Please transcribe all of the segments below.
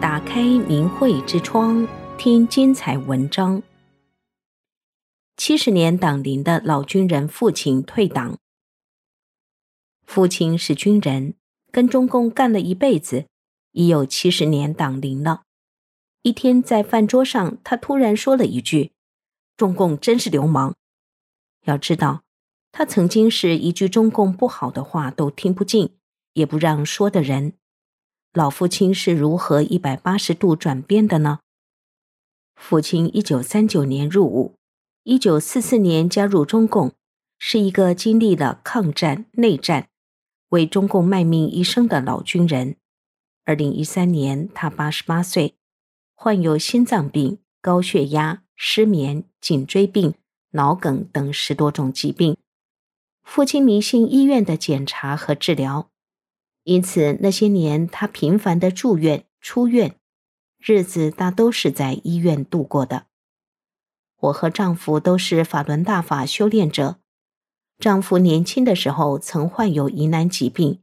打开明慧之窗，听精彩文章。七十年党龄的老军人父亲退党。父亲是军人，跟中共干了一辈子，已有七十年党龄了。一天在饭桌上，他突然说了一句：“中共真是流氓。”要知道，他曾经是一句中共不好的话都听不进，也不让说的人。老父亲是如何一百八十度转变的呢？父亲一九三九年入伍，一九四四年加入中共，是一个经历了抗战、内战，为中共卖命一生的老军人。二零一三年，他八十八岁，患有心脏病、高血压、失眠、颈椎病、脑梗等十多种疾病。父亲迷信医院的检查和治疗。因此，那些年他频繁的住院、出院，日子大都是在医院度过的。我和丈夫都是法轮大法修炼者。丈夫年轻的时候曾患有疑难疾病，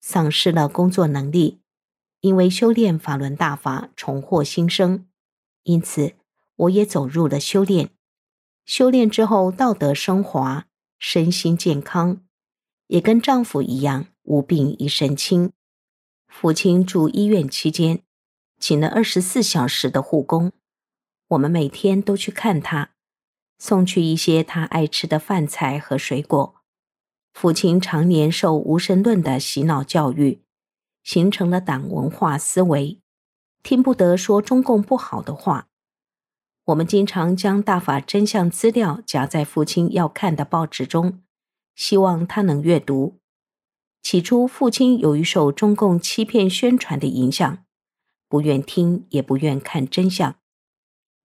丧失了工作能力，因为修炼法轮大法重获新生，因此我也走入了修炼。修炼之后，道德升华，身心健康，也跟丈夫一样。无病一身轻。父亲住医院期间，请了二十四小时的护工，我们每天都去看他，送去一些他爱吃的饭菜和水果。父亲常年受无神论的洗脑教育，形成了党文化思维，听不得说中共不好的话。我们经常将大法真相资料夹在父亲要看的报纸中，希望他能阅读。起初，父亲由于受中共欺骗宣传的影响，不愿听，也不愿看真相。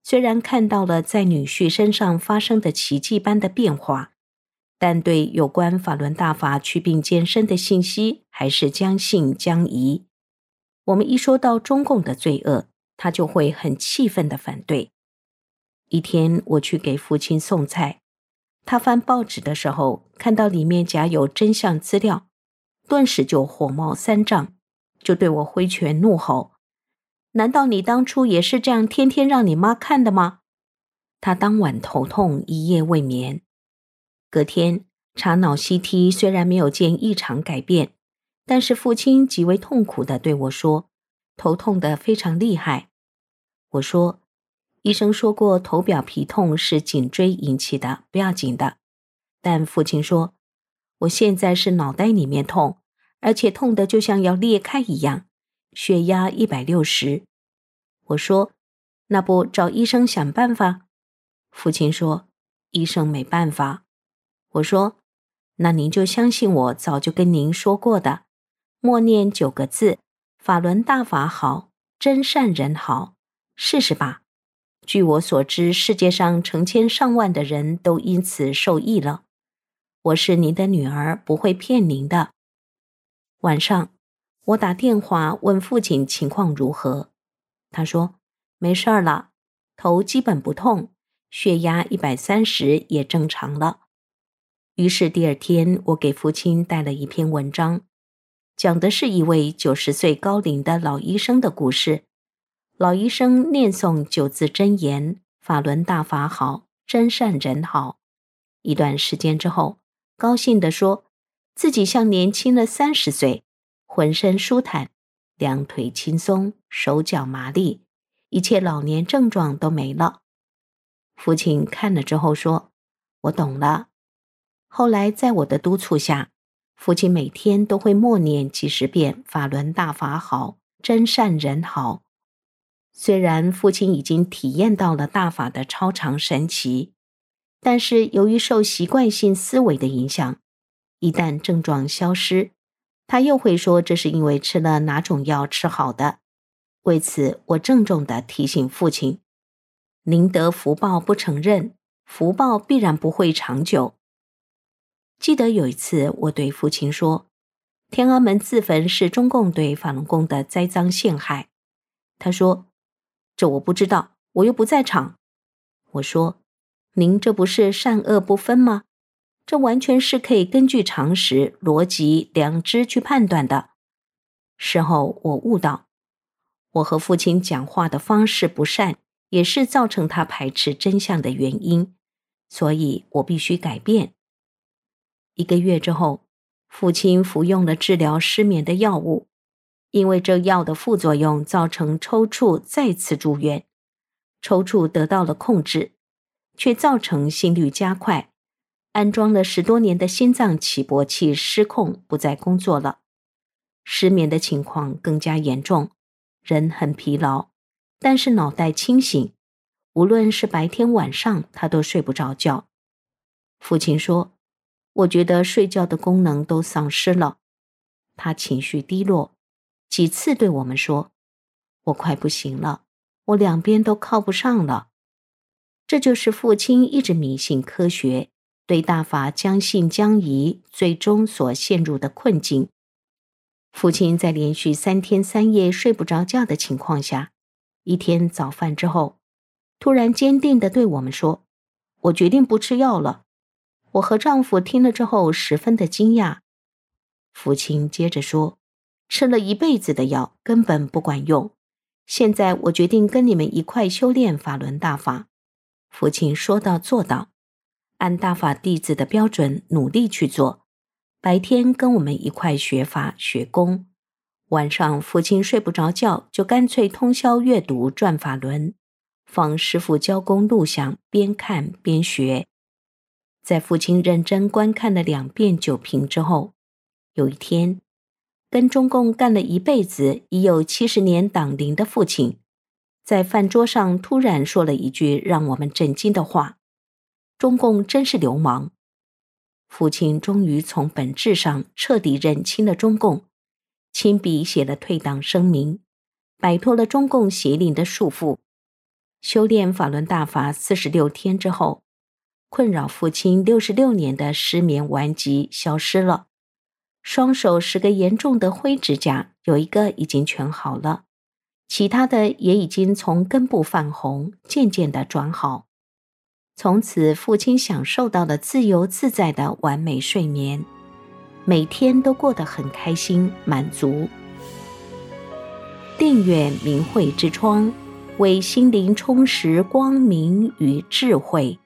虽然看到了在女婿身上发生的奇迹般的变化，但对有关法轮大法祛病健身的信息，还是将信将疑。我们一说到中共的罪恶，他就会很气愤地反对。一天，我去给父亲送菜，他翻报纸的时候，看到里面夹有真相资料。顿时就火冒三丈，就对我挥拳怒吼：“难道你当初也是这样天天让你妈看的吗？”他当晚头痛，一夜未眠。隔天查脑 CT，虽然没有见异常改变，但是父亲极为痛苦地对我说：“头痛得非常厉害。”我说：“医生说过头表皮痛是颈椎引起的，不要紧的。”但父亲说。我现在是脑袋里面痛，而且痛得就像要裂开一样，血压一百六十。我说：“那不找医生想办法？”父亲说：“医生没办法。”我说：“那您就相信我早就跟您说过的，默念九个字：法轮大法好，真善人好，试试吧。据我所知，世界上成千上万的人都因此受益了。”我是您的女儿，不会骗您的。晚上，我打电话问父亲情况如何，他说没事儿了，头基本不痛，血压一百三十也正常了。于是第二天，我给父亲带了一篇文章，讲的是一位九十岁高龄的老医生的故事。老医生念诵九字真言：“法轮大法好，真善人好。”一段时间之后。高兴地说，自己像年轻了三十岁，浑身舒坦，两腿轻松，手脚麻利，一切老年症状都没了。父亲看了之后说：“我懂了。”后来在我的督促下，父亲每天都会默念几十遍“法轮大法好，真善人好”。虽然父亲已经体验到了大法的超常神奇。但是由于受习惯性思维的影响，一旦症状消失，他又会说这是因为吃了哪种药吃好的。为此，我郑重地提醒父亲：“宁得福报不承认，福报必然不会长久。”记得有一次，我对父亲说：“天安门自焚是中共对法轮功的栽赃陷害。”他说：“这我不知道，我又不在场。”我说。您这不是善恶不分吗？这完全是可以根据常识、逻辑、良知去判断的。事后我悟到，我和父亲讲话的方式不善，也是造成他排斥真相的原因，所以我必须改变。一个月之后，父亲服用了治疗失眠的药物，因为这药的副作用造成抽搐，再次住院。抽搐得到了控制，却造成心率加快，安装了十多年的心脏起搏器失控，不再工作了。失眠的情况更加严重，人很疲劳，但是脑袋清醒，无论是白天晚上，他都睡不着觉。父亲说：“我觉得睡觉的功能都丧失了。”他情绪低落，几次对我们说：“我快不行了。”我两边都靠不上了，这就是父亲一直迷信科学，对大法将信将疑，最终所陷入的困境。父亲在连续三天三夜睡不着觉的情况下，一天早饭之后，突然坚定地对我们说：“我决定不吃药了。”我和丈夫听了之后十分的惊讶。父亲接着说：“吃了一辈子的药，根本不管用。”现在我决定跟你们一块修炼法轮大法。父亲说到做到，按大法弟子的标准努力去做。白天跟我们一块学法学功，晚上父亲睡不着觉，就干脆通宵阅读转法轮，放师傅教功录像，边看边学。在父亲认真观看了两遍九品之后，有一天。跟中共干了一辈子、已有七十年党龄的父亲，在饭桌上突然说了一句让我们震惊的话：“中共真是流氓。”父亲终于从本质上彻底认清了中共，亲笔写了退党声明，摆脱了中共邪灵的束缚。修炼法轮大法四十六天之后，困扰父亲六十六年的失眠顽疾消失了。双手十个严重的灰指甲，有一个已经全好了，其他的也已经从根部泛红，渐渐的转好。从此，父亲享受到了自由自在的完美睡眠，每天都过得很开心满足。订阅明慧之窗，为心灵充实光明与智慧。